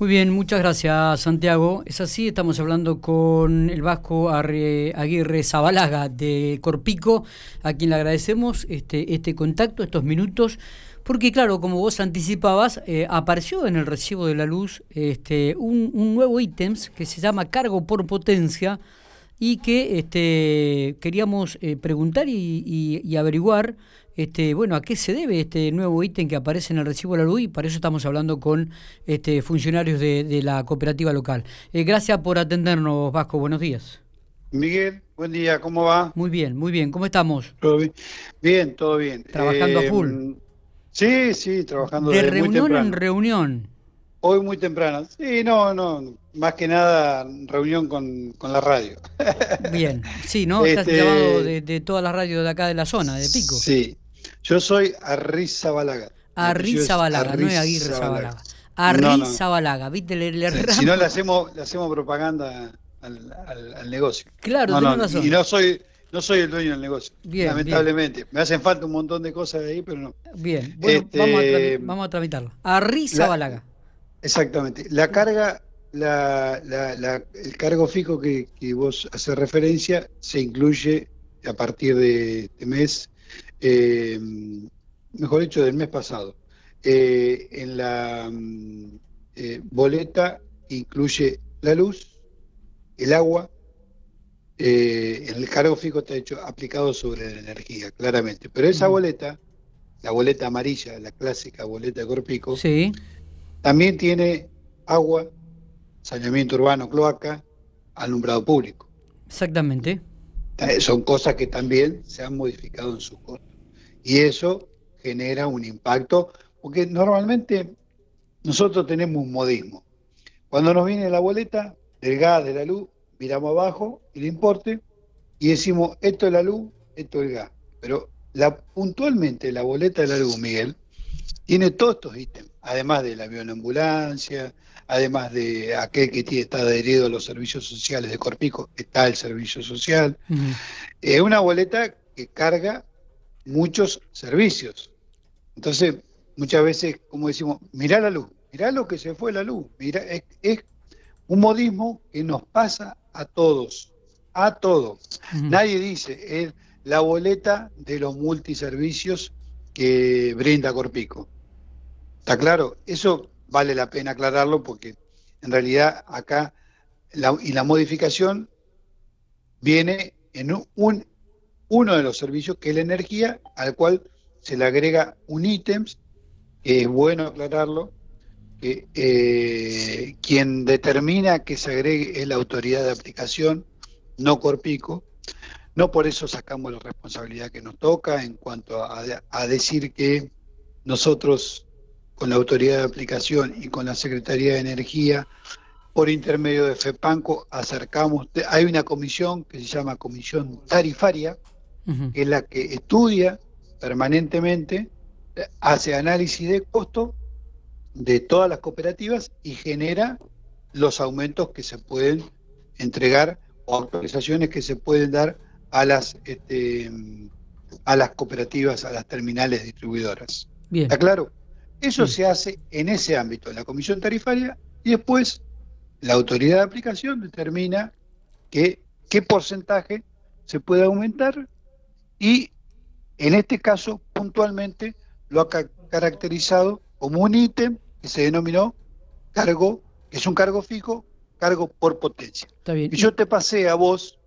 Muy bien, muchas gracias Santiago. Es así, estamos hablando con el vasco Aguirre Zabalaga de Corpico, a quien le agradecemos este, este contacto, estos minutos, porque claro, como vos anticipabas, eh, apareció en el recibo de la luz este, un, nuevo ítem que se llama cargo por potencia y que este, queríamos eh, preguntar y averiguar este, bueno, ¿a qué se debe este nuevo ítem que aparece en el recibo de la luz? Y para eso estamos hablando con este, funcionarios de, la cooperativa local. Eh, gracias por atendernos, Vasco. Buenos días. Miguel, buen día, ¿cómo va? Muy bien, muy bien. ¿Cómo estamos? ¿Todo bien? bien, todo bien. ¿Trabajando a eh, full? Sí, sí, trabajando De reunión en reunión. Hoy muy temprano. Sí, no, no, más que nada reunión con, con la radio. Bien, sí, ¿no? Estás este, llamado de, de todas las radios de acá de la zona, de Pico. Sí, yo soy Arriza Balaga. Arriza Balaga, no es Aguirre Zabalaga. Arriza Balaga, ¿viste? Le, si no le hacemos, le hacemos propaganda al, negocio. Claro, no, razón. Y no soy, no soy el dueño del negocio, bien, lamentablemente. Me hacen falta un montón de cosas ahí, pero no. Bien, bueno, este, vamos, a vamos, a tramitarlo. Exactamente. La carga, la, la, el cargo fijo que, que vos haces referencia se incluye a partir de este mes eh, mejor dicho, del mes pasado. Eh, en la mm, eh, boleta incluye la luz, el agua, el cargo fijo está hecho aplicado sobre la energía, claramente. Pero esa boleta, la boleta amarilla, la clásica boleta de Corpico, sí. también tiene agua, saneamiento urbano, cloaca, alumbrado público. Exactamente. Son cosas que también se han modificado en su costo. Y eso genera un impacto, porque normalmente nosotros tenemos un modismo. Cuando nos viene la boleta del gas, de la luz, miramos abajo el importe y decimos, esto es la luz, esto es el gas. Pero puntualmente la boleta de la luz, Miguel, tiene todos estos ítems, además de la ambulancia, además de aquel que está adherido a los servicios sociales de Corpico, está el servicio social. Es una boleta que carga muchos servicios. Entonces, muchas veces, como decimos, mirá la luz, mirá lo que se fue la luz, mira es, un modismo que nos pasa a todos, a todos. Nadie dice, es la boleta de los multiservicios que brinda Corpico. ¿Está claro? Eso vale la pena aclararlo porque en realidad acá y la modificación viene en un uno de los servicios, que es la energía, al cual se le agrega un ítem, que es bueno aclararlo, que eh, quien determina que se agregue es la autoridad de aplicación, no Corpico. No por eso sacamos la responsabilidad que nos toca en cuanto a, a decir que nosotros con la autoridad de aplicación y con la Secretaría de Energía, por intermedio de FEPANCO, acercamos, hay una comisión que se llama Comisión Tarifaria, que es la que estudia permanentemente, hace análisis de costo de todas las cooperativas y genera los aumentos que se pueden entregar o autorizaciones que se pueden dar a las este, a las cooperativas, a las terminales distribuidoras. ¿Está claro? Eso se hace en ese ámbito, en la comisión tarifaria, y después la autoridad de aplicación determina que, qué porcentaje se puede aumentar y en este caso puntualmente lo ha caracterizado como un ítem que se denominó cargo, que es un cargo fijo, cargo por potencia. Y yo te pasé a vos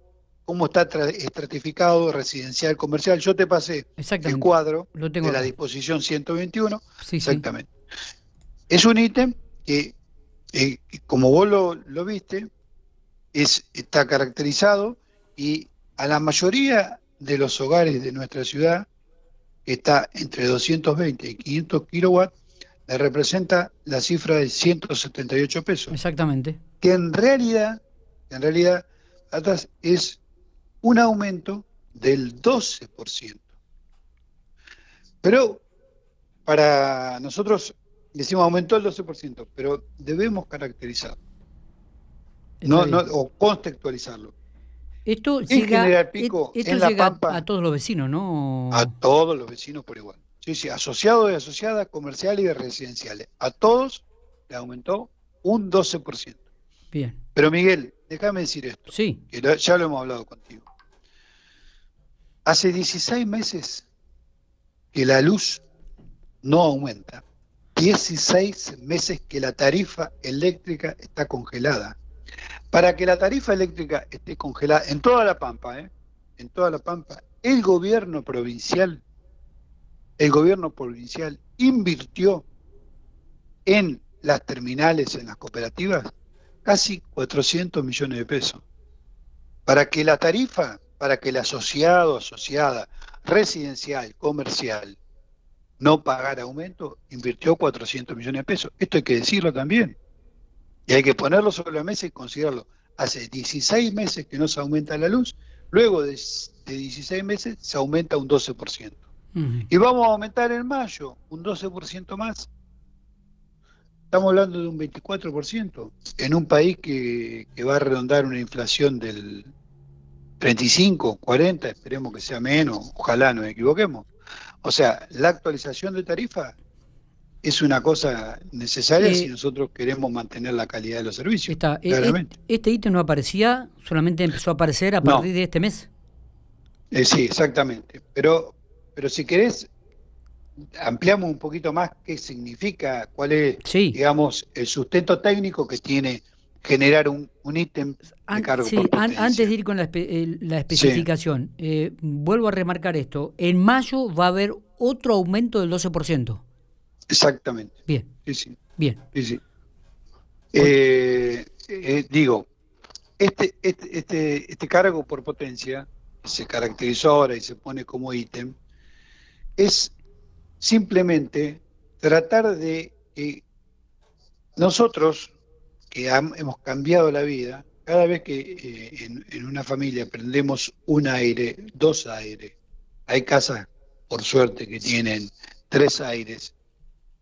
cómo está estratificado residencial, comercial, yo te pasé el cuadro de la disposición 121, exactamente. Es un ítem que, eh, como vos lo, lo viste, es, está caracterizado y a la mayoría de los hogares de nuestra ciudad, que está entre 220 y 500 kilowatts, le representa la cifra de 178 pesos. Exactamente. Que en realidad, en realidad, atrás es un aumento del 12%. Pero para nosotros decimos aumentó el 12%, pero debemos caracterizarlo. No, no, o contextualizarlo. Esto llega, a todos los vecinos, ¿no? A todos los vecinos por igual. Sí, sí, asociados y asociadas, comerciales y residenciales. A todos le aumentó un 12%. Bien. Pero Miguel, déjame decir esto. Sí. Que ya lo hemos hablado contigo. Hace 16 meses que la luz no aumenta. 16 meses que la tarifa eléctrica está congelada. Para que la tarifa eléctrica esté congelada en toda la Pampa, ¿eh? en toda la Pampa, el gobierno provincial, el gobierno provincial invirtió en las terminales, en las cooperativas, casi 400 millones de pesos. Para que la tarifa, para que el asociado, asociada, residencial, comercial, no pagara aumento, invirtió 400 millones de pesos. Esto hay que decirlo también. Y hay que ponerlo sobre la mesa y considerarlo. Hace 16 meses que no se aumenta la luz, luego de, 16 meses se aumenta un 12%. Y vamos a aumentar en mayo un 12% más. Estamos hablando de un 24% en un país que, que va a redondar una inflación del 35, 40, esperemos que sea menos, ojalá no nos equivoquemos. O sea, la actualización de tarifa es una cosa necesaria si eh, nosotros queremos mantener la calidad de los servicios. Está, eh, claramente. Eh, este ítem no aparecía, solamente empezó a aparecer a partir de este mes. sí, exactamente. Pero, pero si querés, ampliamos un poquito más qué significa, cuál es, digamos, el sustento técnico que tiene generar un, ítem de cargo sí, antes de ir con la, especificación, vuelvo a remarcar esto. En mayo va a haber otro aumento del 12%. Exactamente. Bien. Sí, sí. Bien. Sí, sí. Eh, eh, digo, este, este, este, este cargo por potencia, se caracterizó ahora y se pone como ítem, es simplemente tratar de que nosotros, que hemos cambiado la vida, cada vez que eh, en, una familia prendemos un aire, dos aires, hay casas, por suerte, que tienen tres aires,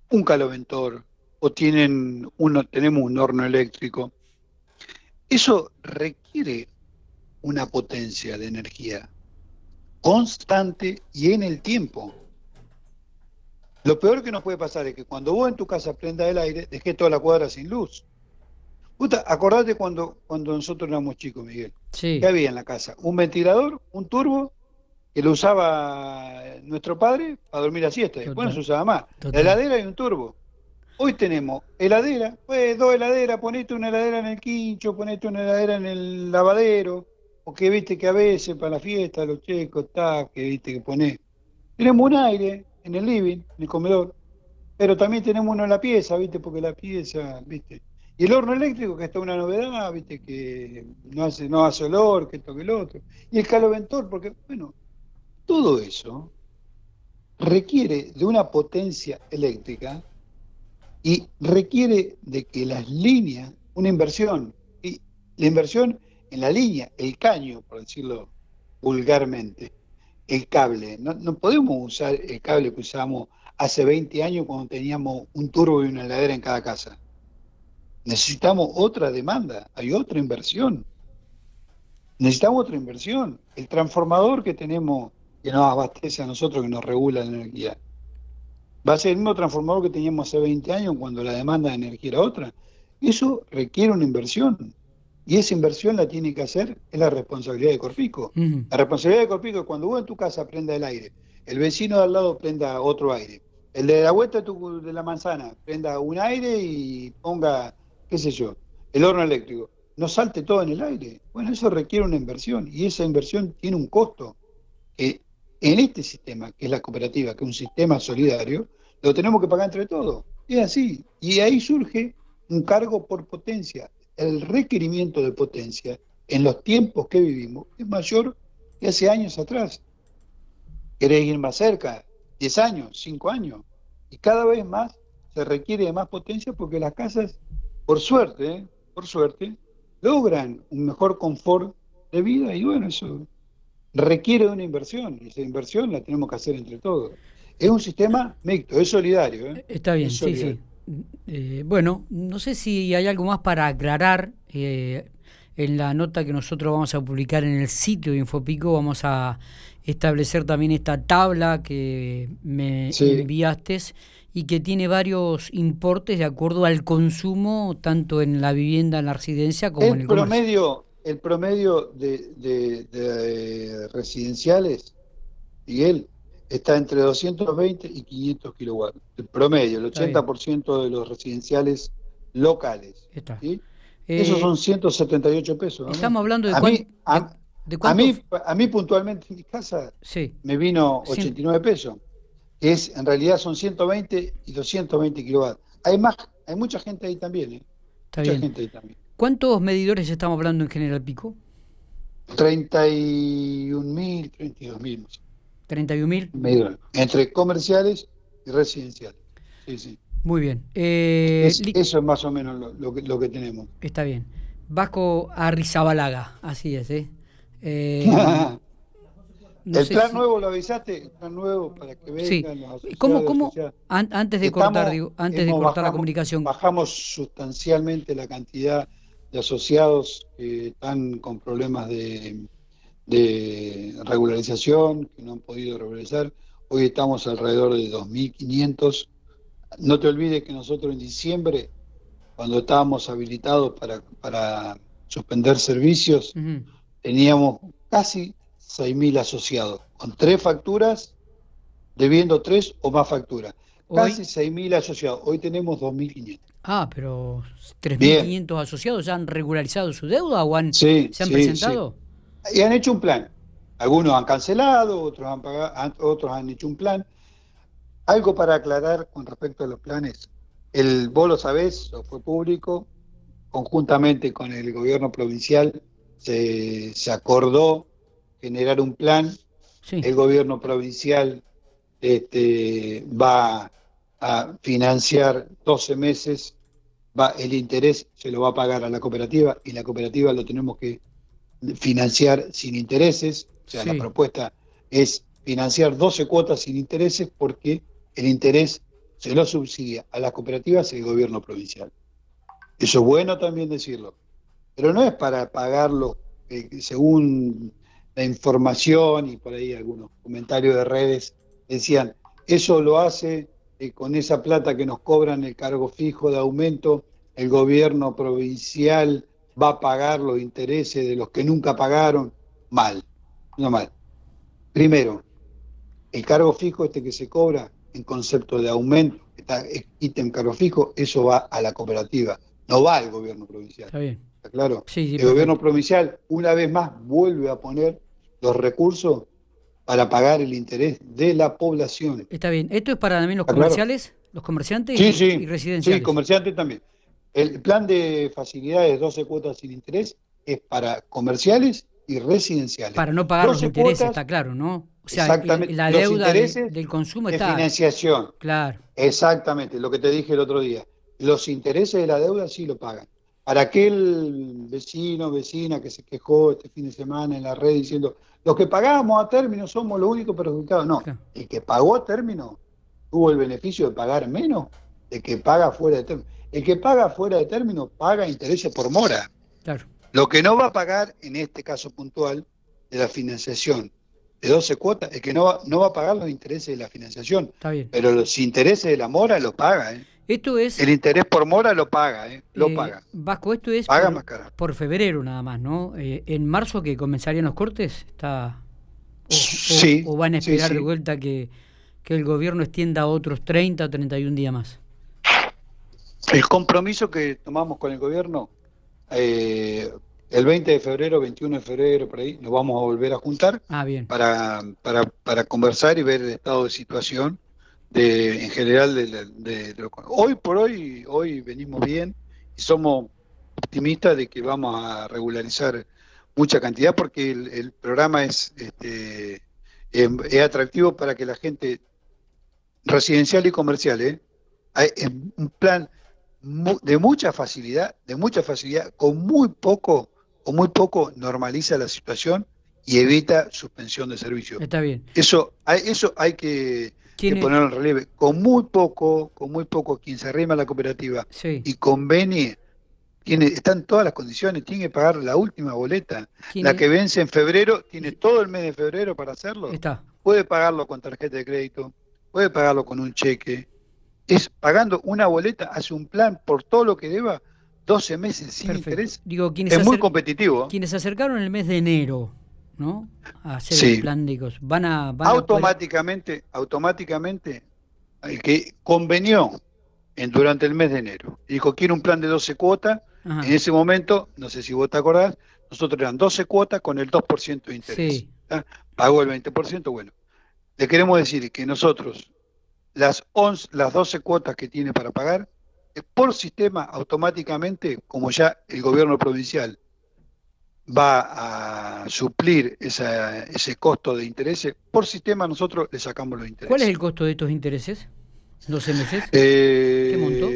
un caloventor o tienen uno, tenemos un horno eléctrico, eso requiere una potencia de energía constante y en el tiempo. Lo peor que nos puede pasar es que cuando vos en tu casa prenda el aire, dejé toda la cuadra sin luz. Puta, acordate cuando, cuando nosotros éramos chicos, Miguel. Sí. ¿Qué había en la casa? Un ventilador, un turbo, que lo usaba nuestro padre para dormir la siesta. Después no se usaba más. La heladera y un turbo. Hoy tenemos heladera, pues dos heladeras, ponete una heladera en el quincho, ponete una heladera en el lavadero, o que viste que a veces para la fiesta, los checos, está, que viste que ponés. Tenemos un aire, en el living, en el comedor, pero también tenemos uno en la pieza, ¿viste? Porque la pieza, ¿viste? Y el horno eléctrico, que está una novedad, ¿viste? Que no hace, no hace olor, que esto que el otro. Y el caloventor, porque, bueno, todo eso requiere de una potencia eléctrica y requiere de que las líneas, una inversión, y la inversión en la línea, el caño, por decirlo vulgarmente, el cable. No, podemos usar el cable que usábamos hace 20 años cuando teníamos un turbo y una heladera en cada casa. Necesitamos otra demanda, hay otra inversión. Necesitamos otra inversión. El transformador que tenemos, que nos abastece a nosotros, que nos regula la energía, va a ser el mismo transformador que teníamos hace 20 años cuando la demanda de energía era otra. Eso requiere una inversión. Y esa inversión la tiene que hacer, es la responsabilidad de Corpico. La responsabilidad de Corpico es cuando vos en tu casa prenda el aire, el vecino de al lado prenda otro aire, el de la vuelta de, la manzana prenda un aire y ponga, qué sé yo, el horno eléctrico. No salte todo en el aire. Bueno, eso requiere una inversión y esa inversión tiene un costo. Que en este sistema, que es la cooperativa, que es un sistema solidario, lo tenemos que pagar entre todos. Es así. Y ahí surge un cargo por potencia el requerimiento de potencia en los tiempos que vivimos es mayor que hace años atrás. ¿Querés ir más cerca? 10 años, 5 años. Y cada vez más se requiere de más potencia porque las casas, por suerte, por suerte, logran un mejor confort de vida y bueno, eso requiere de una inversión y esa inversión la tenemos que hacer entre todos. Es un sistema mixto, es solidario. ¿eh? Está bien, sí, sí. Eh, bueno, no sé si hay algo más para aclarar. Eh, en la nota que nosotros vamos a publicar en el sitio de Infopico vamos a establecer también esta tabla que me enviaste y que tiene varios importes de acuerdo al consumo, tanto en la vivienda, en la residencia, como en el promedio, El promedio de, de, residenciales, Miguel, está entre 220 y 500 kilowatts. El promedio, el 80% de los residenciales locales. Está. Esos eh, son 178 pesos. Estamos hablando de, a mí, a, mí, a mí puntualmente en mi casa me vino 89 pesos, es en realidad son 120 y 220 kilowatts. Hay más, hay mucha gente ahí también, ¿eh? mucha gente ahí también. ¿Cuántos medidores estamos hablando en General Pico? 31.000, 32.000. 31.000. Entre comerciales y residenciales. Sí, sí. Muy bien. Eh, eso es más o menos lo, que, lo que tenemos. Está bien. Vasco Arrizabalaga, así es, ¿eh? eh el plan nuevo lo avisaste, el plan nuevo para que vengan sí. ¿Cómo, cómo antes de cortar, antes de cortar la comunicación? Bajamos sustancialmente la cantidad de asociados que están con problemas de, de regularización, que no han podido regularizar. Hoy estamos alrededor de 2.500 no te olvides que nosotros en diciembre, cuando estábamos habilitados para, para suspender servicios, teníamos casi 6.000 asociados, con tres facturas, debiendo tres o más facturas. Casi 6.000 asociados. Hoy tenemos 2.500. Ah, pero 3.500 asociados ya han regularizado su deuda o han, se han presentado. Y han hecho un plan. Algunos han cancelado, otros han, pagado, otros han hecho un plan. Algo para aclarar con respecto a los planes. El, vos lo sabés, fue público, conjuntamente con el gobierno provincial se, acordó generar un plan. El gobierno provincial este, va a financiar 12 meses, va, el interés se lo va a pagar a la cooperativa y la cooperativa lo tenemos que financiar sin intereses. O sea, la propuesta es financiar 12 cuotas sin intereses porque el interés se lo subsidia a las cooperativas y al gobierno provincial. Eso es bueno también decirlo, pero no es para pagarlo eh, según la información y por ahí algunos comentarios de redes decían, eso lo hace eh, con esa plata que nos cobran el cargo fijo de aumento, el gobierno provincial va a pagar los intereses de los que nunca pagaron. Mal, no mal. Primero, el cargo fijo este que se cobra en concepto de aumento, está ítem cargo fijo, eso va a la cooperativa, no va al gobierno provincial. Está bien. ¿Está claro? Sí, el gobierno provincial, una vez más, vuelve a poner los recursos para pagar el interés de la población. Está bien. ¿Esto es para también los comerciales, los comerciantes y, sí. y, residenciales? Sí, comerciantes también. El plan de facilidades 12 cuotas sin interés es para comerciales y residenciales. Para no pagar los intereses, está claro, ¿no? O sea, Exactamente. la deuda del consumo de está. financiación. Claro. Exactamente, lo que te dije el otro día. Los intereses de la deuda sí lo pagan. Para aquel vecino, vecina que se quejó este fin de semana en la red diciendo, los que pagamos a término somos los únicos perjudicados. No, el que pagó a término tuvo el beneficio de pagar menos de que paga fuera de término. El que paga fuera de término paga intereses por mora. Claro. Lo que no va a pagar en este caso puntual de la financiación de 12 cuotas, es que no va, no va a pagar los intereses de la financiación. Está bien. Pero los intereses de la mora lo paga, ¿eh? Esto es... El interés por mora lo paga, ¿eh? Lo eh, paga. Vasco, esto es paga por, por febrero nada más, ¿no? Eh, en marzo que comenzarían los cortes, está... O, sí, o, van a esperar de vuelta que, que el gobierno extienda otros 30 o 31 días más. El compromiso que tomamos con el gobierno eh, el 20 de febrero, 21 de febrero, por ahí, nos vamos a volver a juntar ah, Para, para, para conversar y ver el estado de situación de, en general de, hoy por hoy hoy venimos bien y somos optimistas de que vamos a regularizar mucha cantidad porque el, programa es este, em, es atractivo para que la gente residencial y comercial ¿eh? hay un plan de mucha facilidad de mucha facilidad con muy poco o muy poco normaliza la situación y evita suspensión de servicio. Está bien. Eso hay, eso hay que, ponerlo en relieve. Con muy poco, con muy poco, quien se arrima a la cooperativa y convenie, tiene, están todas las condiciones, tiene que pagar la última boleta. La que vence en febrero, tiene todo el mes de febrero para hacerlo. Está. Puede pagarlo con tarjeta de crédito, puede pagarlo con un cheque, es pagando una boleta, hace un plan por todo lo que deba, 12 meses sin interés. Digo, es muy competitivo. Quienes se acercaron el mes de enero, ¿no? A hacer el plan de cosas. Van a. automáticamente, automáticamente, el que convenió en, durante el mes de enero, dijo, quiero un plan de 12 cuotas, en ese momento, no sé si vos te acordás, nosotros eran 12 cuotas con el 2% de interés. Pagó el 20%, bueno. Le queremos decir que nosotros, las, 11, las 12 cuotas que tiene para pagar, por sistema automáticamente, como ya el gobierno provincial va a suplir ese costo de intereses, por sistema nosotros le sacamos los intereses. ¿Cuál es el costo de estos intereses? ¿12 meses? Eh, ¿Qué monto?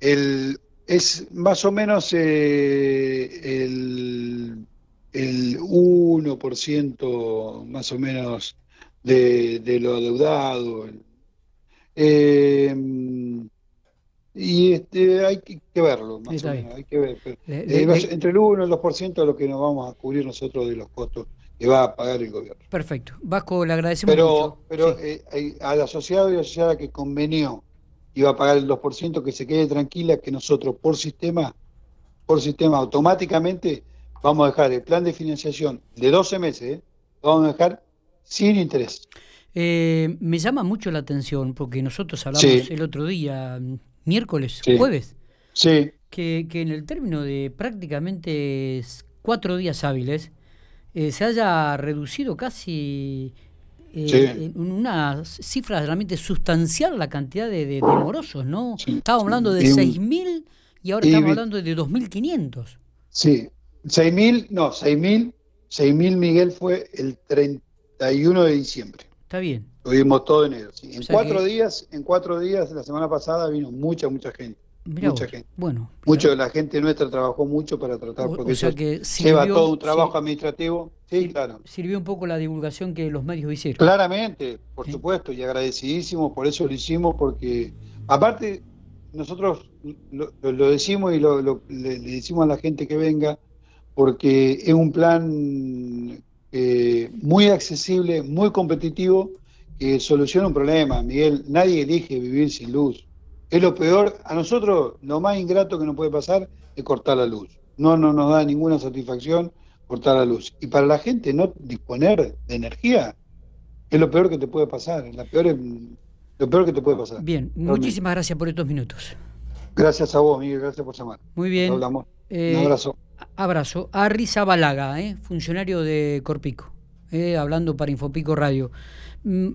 El, es más o menos eh, el, el 1% más o menos de, de lo adeudado. Eh, y este, hay que, verlo, más o menos, hay que ver. Eh, entre el 1 y el 2% de lo que nos vamos a cubrir nosotros de los costos que va a pagar el gobierno. Perfecto. Vasco, le agradecemos pero, mucho. Pero eh, al asociado y a la asociada que convenió iba a pagar el 2%, que se quede tranquila que nosotros por sistema, por sistema automáticamente vamos a dejar el plan de financiación de 12 meses, lo vamos a dejar sin interés. Eh, me llama mucho la atención porque nosotros hablamos el otro día, miércoles, jueves, sí. que, que, en el término de prácticamente cuatro días hábiles eh, se haya reducido casi eh, en una cifra realmente sustancial la cantidad de, de, morosos, ¿no? Estábamos hablando de 6.000 y ahora estamos hablando de 2.500. Sí, 6.000, no, 6.000, 6.000 Miguel fue el 31 de diciembre. Está bien. Lo vimos todo enero. En cuatro días, en cuatro días, la semana pasada vino mucha, mucha gente. mucha gente. Bueno. Mucho de la gente nuestra trabajó mucho para tratar, porque lleva todo un trabajo administrativo. Sí, claro. Sirvió un poco la divulgación que los medios hicieron. Claramente, por supuesto, y agradecidísimos, por eso lo hicimos, porque aparte nosotros lo, decimos y lo, le, decimos a la gente que venga, porque es un plan eh, muy accesible, muy competitivo, que soluciona un problema. Miguel, nadie elige vivir sin luz. Es lo peor, a nosotros lo más ingrato que nos puede pasar es cortar la luz. No, no nos da ninguna satisfacción cortar la luz. Y para la gente no disponer de energía es lo peor que te puede pasar, la peor, lo peor que te puede pasar. Bien, muchísimas gracias por estos minutos. Gracias a vos, Miguel, gracias por llamar. Muy bien. Hablamos. Eh, un abrazo. Abrazo. A Risa Balaga, eh, funcionario de Corpico, eh, hablando para Infopico Radio. Mm,